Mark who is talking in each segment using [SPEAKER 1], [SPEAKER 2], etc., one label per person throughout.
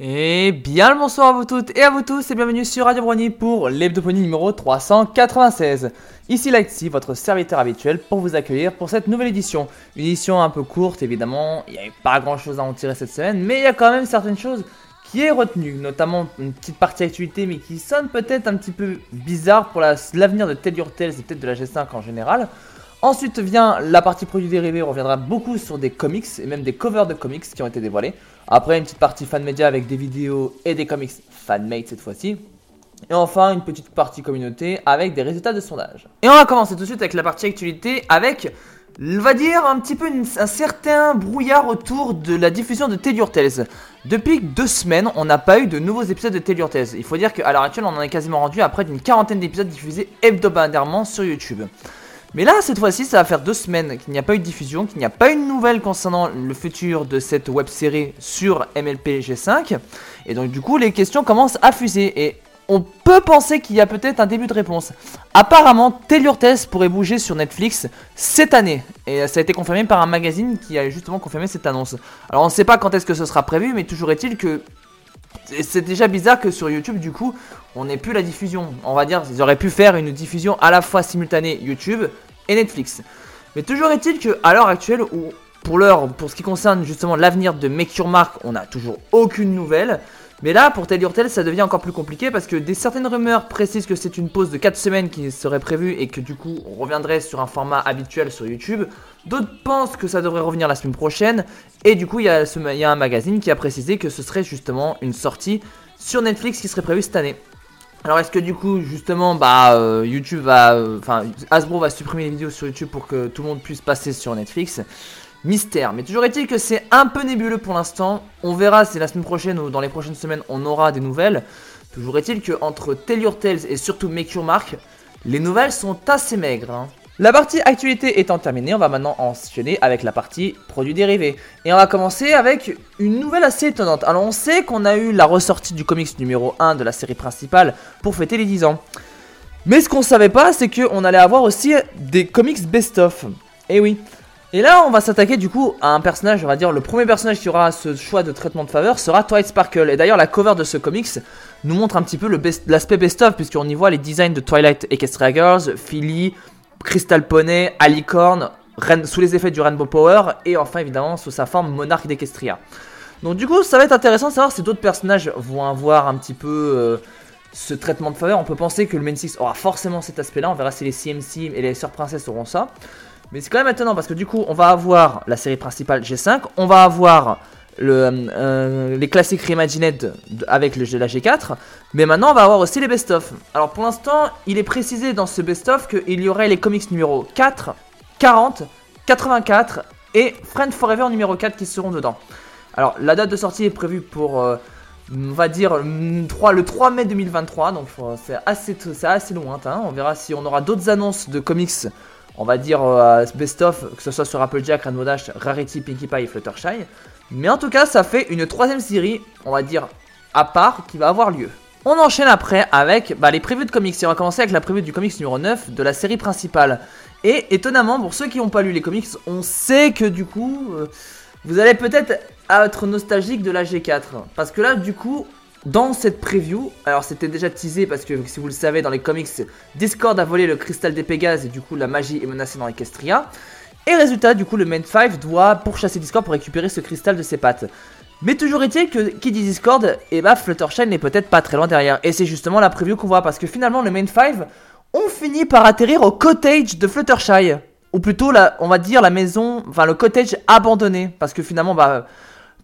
[SPEAKER 1] Et bien le bonsoir à vous toutes et à vous tous et bienvenue sur Radio Brony pour l'hebdoponie numéro 396. Ici Lightsy, votre serviteur habituel pour vous accueillir pour cette nouvelle édition. Une édition un peu courte évidemment, il n'y avait pas grand chose à en tirer cette semaine, mais il y a quand même certaines choses qui est retenues, notamment une petite partie actualité mais qui sonne peut-être un petit peu bizarre pour l'avenir de Tell Your Tales et peut-être de la G5 en général. Ensuite vient la partie produits dérivés, on reviendra beaucoup sur des comics et même des covers de comics qui ont été dévoilés. Après une petite partie fan média avec des vidéos et des comics fan-made cette fois-ci. Et enfin une petite partie communauté avec des résultats de sondage. Et on va commencer tout de suite avec la partie actualité avec, on va dire, un petit peu un certain brouillard autour de la diffusion de Tell Your Tales. Depuis deux semaines, on n'a pas eu de nouveaux épisodes de Tell Your Tales. Il faut dire qu'à l'heure actuelle, on en est quasiment rendu à près d'une quarantaine d'épisodes diffusés hebdomadairement sur YouTube. Mais là, cette fois-ci, ça va faire deux semaines qu'il n'y a pas eu de diffusion, qu'il n'y a pas eu de nouvelle concernant le futur de cette web série sur MLP G5. Et donc, du coup, les questions commencent à fuser. Et on peut penser qu'il y a peut-être un début de réponse. Apparemment, Tell Your pourrait bouger sur Netflix cette année. Et ça a été confirmé par un magazine qui a justement confirmé cette annonce. Alors, on ne sait pas quand est-ce que ce sera prévu, mais toujours est-il que c'est déjà bizarre que sur YouTube, du coup, on n'ait plus la diffusion. On va dire, ils auraient pu faire une diffusion à la fois simultanée YouTube et Netflix. Mais toujours est-il que à l'heure actuelle, ou pour l'heure, pour ce qui concerne justement l'avenir de Make Your on n'a toujours aucune nouvelle. Mais là, pour Tell Your Tale, ça devient encore plus compliqué parce que des certaines rumeurs précisent que c'est une pause de 4 semaines qui serait prévue et que du coup, on reviendrait sur un format habituel sur YouTube. D'autres pensent que ça devrait revenir la semaine prochaine. Et du coup, il y, a un magazine qui a précisé que ce serait justement une sortie sur Netflix qui serait prévue cette année. Alors est-ce que du coup justement bah euh, YouTube va euh, enfin Hasbro va supprimer les vidéos sur YouTube pour que tout le monde puisse passer sur Netflix? Mystère, mais toujours est-il que c'est un peu nébuleux pour l'instant. On verra si la semaine prochaine ou dans les prochaines semaines on aura des nouvelles. Toujours est-il que entre Tell Your Tales et surtout Make Your Mark, les nouvelles sont assez maigres. Hein. La partie actualité étant terminée, on va maintenant enchaîner avec la partie produits dérivés. Et on va commencer avec une nouvelle assez étonnante. Alors on sait qu'on a eu la ressortie du comics numéro 1 de la série principale pour fêter les 10 ans. Mais ce qu'on savait pas, c'est qu'on allait avoir aussi des comics best-of. Eh oui. Et là, on va s'attaquer du coup à un personnage, on va dire le premier personnage qui aura ce choix de traitement de faveur sera Twilight Sparkle. Et d'ailleurs, la cover de ce comics nous montre un petit peu l'aspect best-of, puisqu'on y voit les designs de Twilight Equestria Girls, Philly, Crystal Poney, Alicorn, sous les effets du Rainbow Power, et enfin évidemment sous sa forme Monarque d'Equestria. Donc du coup, ça va être intéressant de savoir si d'autres personnages vont avoir un petit peu euh, ce traitement de faveur. On peut penser que le Main 6 aura forcément cet aspect-là, on verra si les CMC et les Sœurs Princesses auront ça. Mais c'est quand même étonnant parce que du coup, on va avoir la série principale G5, on va avoir euh, les classiques reimagined avec le, la G4, mais maintenant on va avoir aussi les best-of. Alors pour l'instant, il est précisé dans ce best-of qu'il y aurait les comics numéro 4, 40, 84 et Friend Forever numéro 4 qui seront dedans. Alors la date de sortie est prévue pour, euh, on va dire, le 3, mai 2023, donc c'est assez, assez lointain. On verra si on aura d'autres annonces de comics on va dire euh, best-of, que ce soit sur Applejack, Rainbow Dash, Rarity, Pinkie Pie et Fluttershy. Mais en tout cas, ça fait une troisième série, on va dire, à part, qui va avoir lieu. On enchaîne après avec bah, les prévues de comics. Et on va commencer avec la prévue du comics numéro 9 de la série principale. Et étonnamment, pour ceux qui n'ont pas lu les comics, on sait que du coup, euh, vous allez peut-être être nostalgique de la G4. Parce que là, du coup, dans cette preview, alors c'était déjà teasé parce que si vous le savez dans les comics, Discord a volé le cristal des Pégases et du coup la magie est menacée dans Equestria. Et résultat, du coup le Main 5 doit pourchasser Discord pour récupérer ce cristal de ses pattes. Mais toujours est-il que qui dit Discord, et eh bah Fluttershy n'est peut-être pas très loin derrière. Et c'est justement la preview qu'on voit parce que finalement le Main 5 ont fini par atterrir au cottage de Fluttershy. Ou plutôt, la, on va dire la maison, enfin le cottage abandonné. Parce que finalement, bah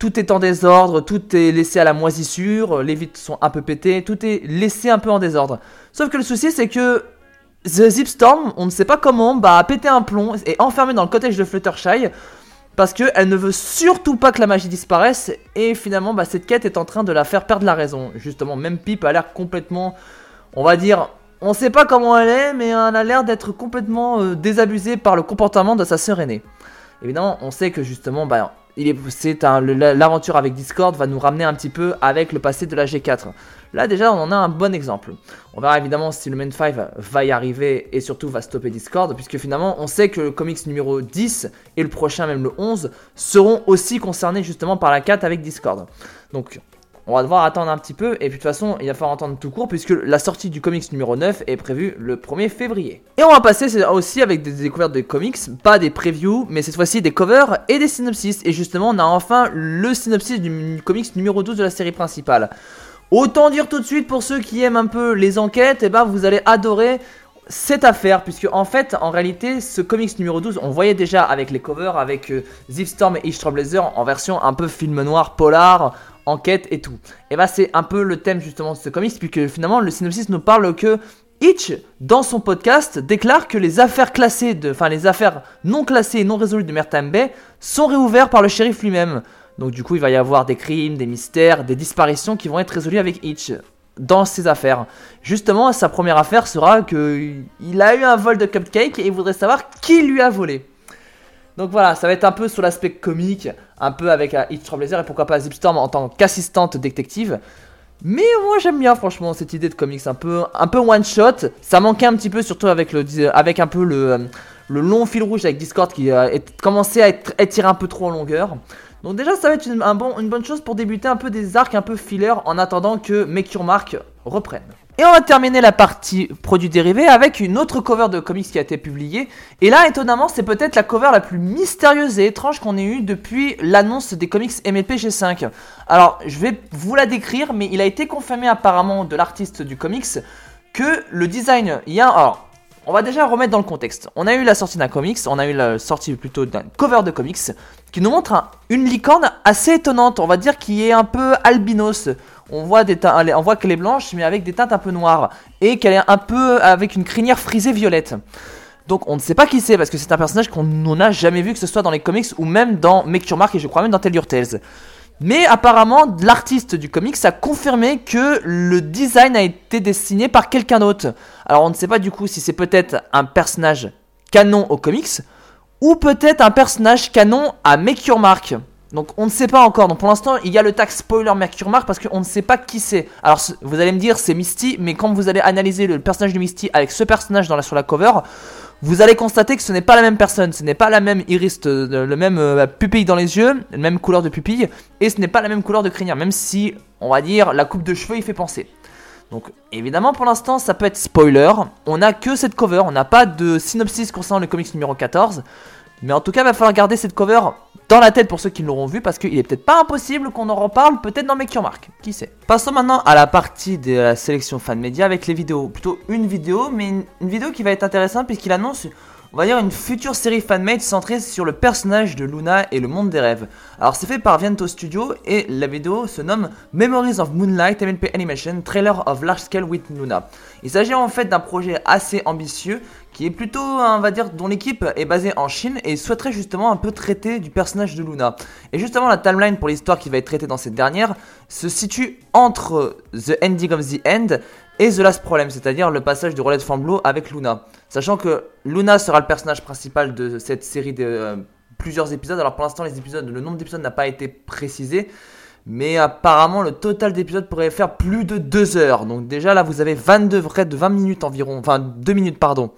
[SPEAKER 1] tout est en désordre, tout est laissé à la moisissure, les vitres sont un peu pétées, tout est laissé un peu en désordre. Sauf que le souci c'est que The Zipstorm, on ne sait pas comment, bah, a pété un plomb et enfermé dans le cottage de Fluttershy parce qu'elle ne veut surtout pas que la magie disparaisse et finalement bah, cette quête est en train de la faire perdre la raison. Justement, même Pip a l'air complètement, on va dire, on sait pas comment elle est, mais elle a l'air d'être complètement euh, désabusée par le comportement de sa sœur aînée. Évidemment, on sait que justement, bah, l'aventure avec Discord va nous ramener un petit peu avec le passé de la G4. Là déjà on en a un bon exemple. On verra évidemment si le Main 5 va y arriver et surtout va stopper Discord puisque finalement on sait que le comics numéro 10 et le prochain même le 11 seront aussi concernés justement par la 4 avec Discord. Donc on va devoir attendre un petit peu. Et puis de toute façon, il va falloir attendre tout court puisque la sortie du comics numéro 9 est prévue le 1er février. Et on va passer aussi avec des découvertes de comics, pas des previews, mais cette fois-ci des covers et des synopsis. Et justement, on a enfin le synopsis du comics numéro 12 de la série principale. Autant dire tout de suite pour ceux qui aiment un peu les enquêtes, eh ben vous allez adorer cette affaire, puisque en fait, en réalité, ce comics numéro 12, on voyait déjà avec les covers, avec euh, Storm et Ish en version un peu film noir, polar, enquête et tout. Et bah, c'est un peu le thème justement de ce comics, puisque finalement, le synopsis nous parle que Hitch, dans son podcast, déclare que les affaires classées, enfin les affaires non classées et non résolues de Mertam Bay sont réouvertes par le shérif lui-même. Donc du coup, il va y avoir des crimes, des mystères, des disparitions qui vont être résolus avec Hitch dans ses affaires. Justement, sa première affaire sera que il a eu un vol de cupcake et il voudrait savoir qui lui a volé. Donc voilà, ça va être un peu sur l'aspect comique, un peu avec uh, Hitch Blazer et pourquoi pas Zipstorm en tant qu'assistante détective. Mais moi j'aime bien franchement cette idée de comics un peu, un peu one shot. Ça manquait un petit peu surtout avec le, avec un peu le, le long fil rouge avec Discord qui a commencé à être étiré un peu trop en longueur. Donc déjà ça va être une, un bon, une bonne chose pour débuter un peu des arcs un peu filler en attendant que Make Your Mark reprenne. Et on va terminer la partie produits dérivés avec une autre cover de comics qui a été publiée. Et là, étonnamment, c'est peut-être la cover la plus mystérieuse et étrange qu'on ait eue depuis l'annonce des comics MLP G5. Alors, je vais vous la décrire, mais il a été confirmé apparemment de l'artiste du comics que le design, y a... Alors, on va déjà remettre dans le contexte. On a eu la sortie d'un comics, on a eu la sortie plutôt d'un cover de comics qui nous montre une licorne assez étonnante, on va dire qui est un peu albinos. On voit, on voit qu'elle est blanche mais avec des teintes un peu noires et qu'elle est un peu avec une crinière frisée violette. Donc on ne sait pas qui c'est parce que c'est un personnage qu'on n'a jamais vu que ce soit dans les comics ou même dans Make Your Mark et je crois même dans Tell Your Tales. Mais apparemment, l'artiste du comics a confirmé que le design a été dessiné par quelqu'un d'autre. Alors on ne sait pas du coup si c'est peut-être un personnage canon au comics ou peut-être un personnage canon à Make Mark. Donc on ne sait pas encore. Donc pour l'instant, il y a le tag spoiler Your Mark parce qu'on ne sait pas qui c'est. Alors vous allez me dire c'est Misty, mais quand vous allez analyser le personnage de Misty avec ce personnage dans la, sur la cover, vous allez constater que ce n'est pas la même personne, ce n'est pas la même iris, le même euh, pupille dans les yeux, la même couleur de pupille, et ce n'est pas la même couleur de crinière, même si, on va dire, la coupe de cheveux y fait penser. Donc évidemment pour l'instant ça peut être spoiler, on n'a que cette cover, on n'a pas de synopsis concernant le comics numéro 14, mais en tout cas il va falloir garder cette cover dans la tête pour ceux qui l'auront vu parce qu'il est peut-être pas impossible qu'on en reparle peut-être dans Make Your Mark, qui sait. Passons maintenant à la partie de la sélection fan média avec les vidéos. Plutôt une vidéo, mais une, vidéo qui va être intéressante puisqu'il annonce on va dire une future série fanmade centrée sur le personnage de Luna et le monde des rêves. Alors c'est fait par Viento Studio et la vidéo se nomme Memories of Moonlight MLP Animation Trailer of Large Scale with Luna. Il s'agit en fait d'un projet assez ambitieux qui est plutôt, on va dire, dont l'équipe est basée en Chine et souhaiterait justement un peu traiter du personnage de Luna. Et justement, la timeline pour l'histoire qui va être traitée dans cette dernière se situe entre The Ending of the End et The Last Problem, c'est-à-dire le passage du relais de Flambeau avec Luna. Sachant que Luna sera le personnage principal de cette série de euh, plusieurs épisodes. Alors pour l'instant, les épisodes, le nombre d'épisodes n'a pas été précisé. Mais apparemment, le total d'épisodes pourrait faire plus de 2 heures. Donc déjà, là, vous avez 22 vrais de 20 minutes environ. Enfin, 2 minutes, pardon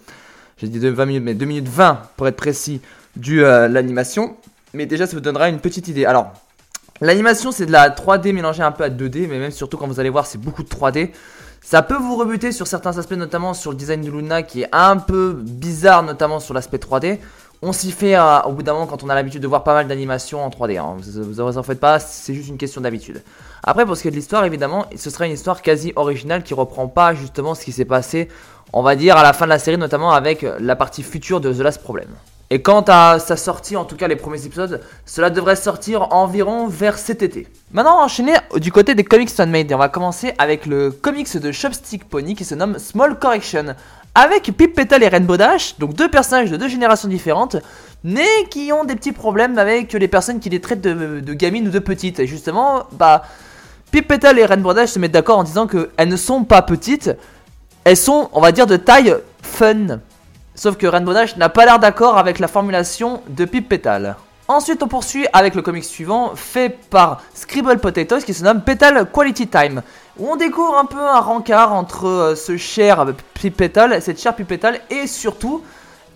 [SPEAKER 1] j'ai dit 20 minutes, mais 2 minutes 20 pour être précis, du euh, l'animation. Mais déjà, ça vous donnera une petite idée. Alors, l'animation, c'est de la 3D mélangée un peu à 2D, mais même surtout quand vous allez voir, c'est beaucoup de 3D. Ça peut vous rebuter sur certains aspects, notamment sur le design de Luna qui est un peu bizarre, notamment sur l'aspect 3D. On s'y fait euh, au bout d'un moment quand on a l'habitude de voir pas mal d'animations en 3D. Hein. Vous, vous en faites pas, c'est juste une question d'habitude. Après, pour ce qui est de l'histoire, évidemment, ce sera une histoire quasi originale qui reprend pas justement ce qui s'est passé on va dire, à la fin de la série, notamment avec la partie future de The Last Problem. Et quant à sa sortie, en tout cas les premiers épisodes, cela devrait sortir environ vers cet été. Maintenant, enchaîner du côté des comics fan-made, et on va commencer avec le comics de Chopstick Pony qui se nomme Small Correction, avec Pip Petal et Rainbow Dash, donc deux personnages de deux générations différentes, mais qui ont des petits problèmes avec les personnes qui les traitent de, gamines ou de petites. Et justement, bah, Pip Petal et Rainbow Dash se mettent d'accord en disant qu'elles ne sont pas petites, elles sont, on va dire, de taille fun. Sauf que Rainbow Dash n'a pas l'air d'accord avec la formulation de Pip Petal. Ensuite, on poursuit avec le comic suivant, fait par Scribble Potatoes, qui se nomme Petal Quality Time, où on découvre un peu un rencard entre euh, ce cher Pip Petal, cette chère Pip Petal, et surtout,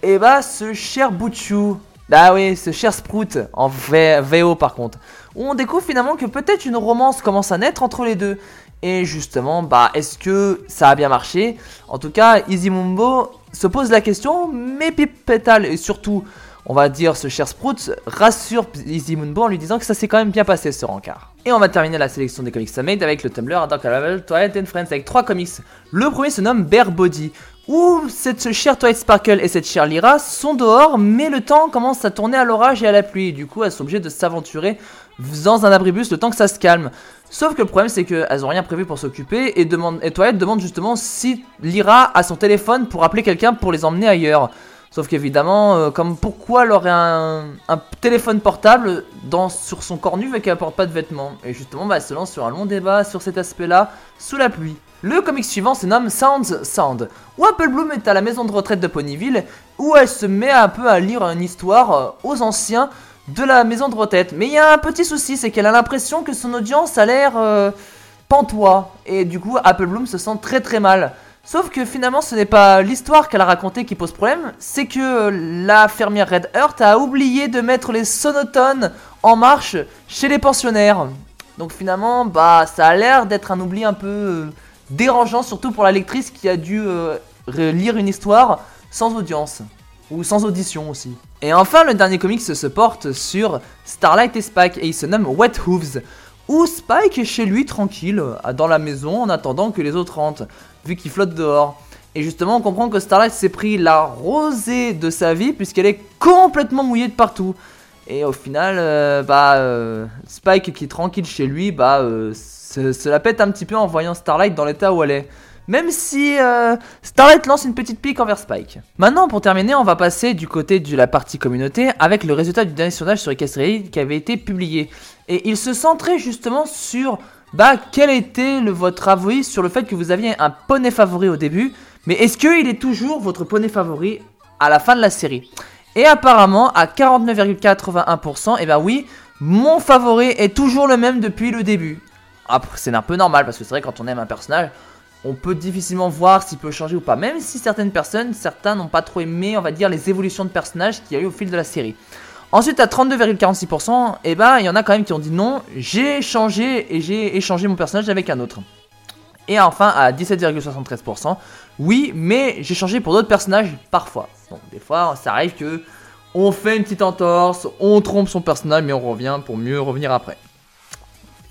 [SPEAKER 1] eh bah, ce cher Butchu. Ah oui, ce cher Sprout, en VO par contre. Où on découvre finalement que peut-être une romance commence à naître entre les deux. Et justement, bah, est-ce que ça a bien marché? En tout cas, Easy Mumbo se pose la question, mais Pip Petal et surtout, on va dire, ce cher Sprout rassure Easy Moonbo en lui disant que ça s'est quand même bien passé ce rencard. Et on va terminer la sélection des comics made avec le Tumblr Dark Level Twilight and Friends avec trois comics. Le premier se nomme Bear Body, où cette chère Twilight Sparkle et cette chère Lyra sont dehors, mais le temps commence à tourner à l'orage et à la pluie. Du coup, elles sont obligées de s'aventurer dans un abribus le temps que ça se calme. Sauf que le problème c'est qu'elles ont rien prévu pour s'occuper et, Twilight demande justement si Lyra a son téléphone pour appeler quelqu'un pour les emmener ailleurs. Sauf qu'évidemment, euh, comme pourquoi elle aurait un, téléphone portable dans, sur son corps nu et qu'elle porte pas de vêtements? Et justement, bah, elle se lance sur un long débat sur cet aspect-là, sous la pluie. Le comic suivant se nomme Sounds Sound, où Apple Bloom est à la maison de retraite de Ponyville, où elle se met un peu à lire une histoire euh, aux anciens de la maison de retraite. Mais il y a un petit souci, c'est qu'elle a l'impression que son audience a l'air euh, pantois. Et du coup, Apple Bloom se sent très très mal. Sauf que finalement, ce n'est pas l'histoire qu'elle a racontée qui pose problème, c'est que euh, la fermière Red Earth a oublié de mettre les sonotones en marche chez les pensionnaires. Donc finalement, bah, ça a l'air d'être un oubli un peu euh, dérangeant, surtout pour la lectrice qui a dû lire une histoire sans audience. Ou sans audition aussi. Et enfin, le dernier comics se porte sur Starlight et Spike et il se nomme Wet Hooves. Où Spike est chez lui tranquille, dans la maison, en attendant que les autres rentrent, vu qu'il flotte dehors. Et justement, on comprend que Starlight s'est pris la rosée de sa vie, puisqu'elle est complètement mouillée de partout. Et au final, euh, bah, euh, Spike qui est tranquille chez lui, bah, euh, se la pète un petit peu en voyant Starlight dans l'état où elle est. Même si euh, Starlight lance une petite pique envers Spike. Maintenant, pour terminer, on va passer du côté de la partie communauté avec le résultat du dernier sondage sur Equestria qui avait été publié. Et il se centrait justement sur bah, quel était le, votre avis sur le fait que vous aviez un poney favori au début, mais est-ce qu'il est toujours votre poney favori à la fin de la série? Et apparemment, à 49,81%, et bah oui, mon favori est toujours le même depuis le début. Après, c'est un peu normal parce que c'est vrai quand on aime un personnage, on peut difficilement voir s'il peut changer ou pas. Même si certaines personnes, certains n'ont pas trop aimé, on va dire, les évolutions de personnages qu'il y a eu au fil de la série. Ensuite, à 32,46%, eh ben, il y en a quand même qui ont dit non, j'ai changé et j'ai échangé mon personnage avec un autre. Et enfin, à 17,73%, oui, mais j'ai changé pour d'autres personnages parfois. Donc, des fois, ça arrive que on fait une petite entorse, on trompe son personnage, mais on revient pour mieux revenir après.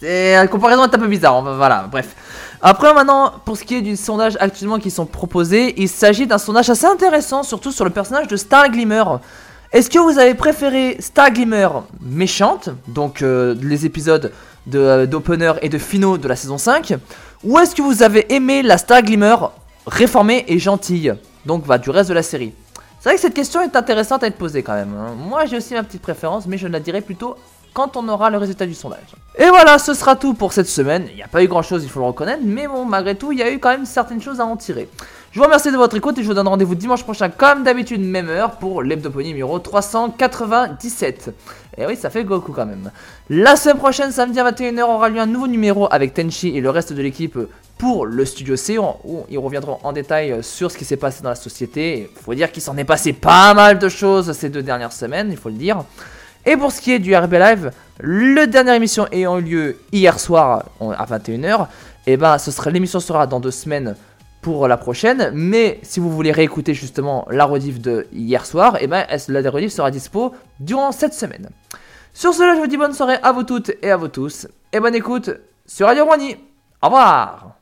[SPEAKER 1] la comparaison est un peu bizarre, voilà, bref. Après maintenant, pour ce qui est du sondage actuellement qui sont proposés, il s'agit d'un sondage assez intéressant, surtout sur le personnage de Star Glimmer. Est-ce que vous avez préféré Star Glimmer méchante, donc euh, les épisodes euh, d'opener et de finaux de la saison 5, ou est-ce que vous avez aimé la Star Glimmer réformée et gentille, donc va du reste de la série? C'est vrai que cette question est intéressante à être posée quand même. Hein. Moi j'ai aussi ma petite préférence, mais je la dirais plutôt quand on aura le résultat du sondage. Et voilà, ce sera tout pour cette semaine. Il n'y a pas eu grand chose, il faut le reconnaître, mais bon, malgré tout, il y a eu quand même certaines choses à en tirer. Je vous remercie de votre écoute et je vous donne rendez-vous dimanche prochain, comme d'habitude, même heure, pour l'hebdoponie numéro 397. Et oui, ça fait Goku quand même. La semaine prochaine, samedi à 21h, aura lieu un nouveau numéro avec Tenchi et le reste de l'équipe pour le studio C, où ils reviendront en détail sur ce qui s'est passé dans la société. Il faut dire qu'il s'en est passé pas mal de choses ces deux dernières semaines, il faut le dire. Et pour ce qui est du RB Live, le dernière émission ayant eu lieu hier soir à 21h, et eh ben ce sera l'émission sera dans deux semaines pour la prochaine. Mais si vous voulez réécouter justement la rediff de hier soir, eh ben la rediff sera dispo durant cette semaine. Sur cela, je vous dis bonne soirée à vous toutes et à vous tous. Et bonne écoute sur Radio Rwani. Au revoir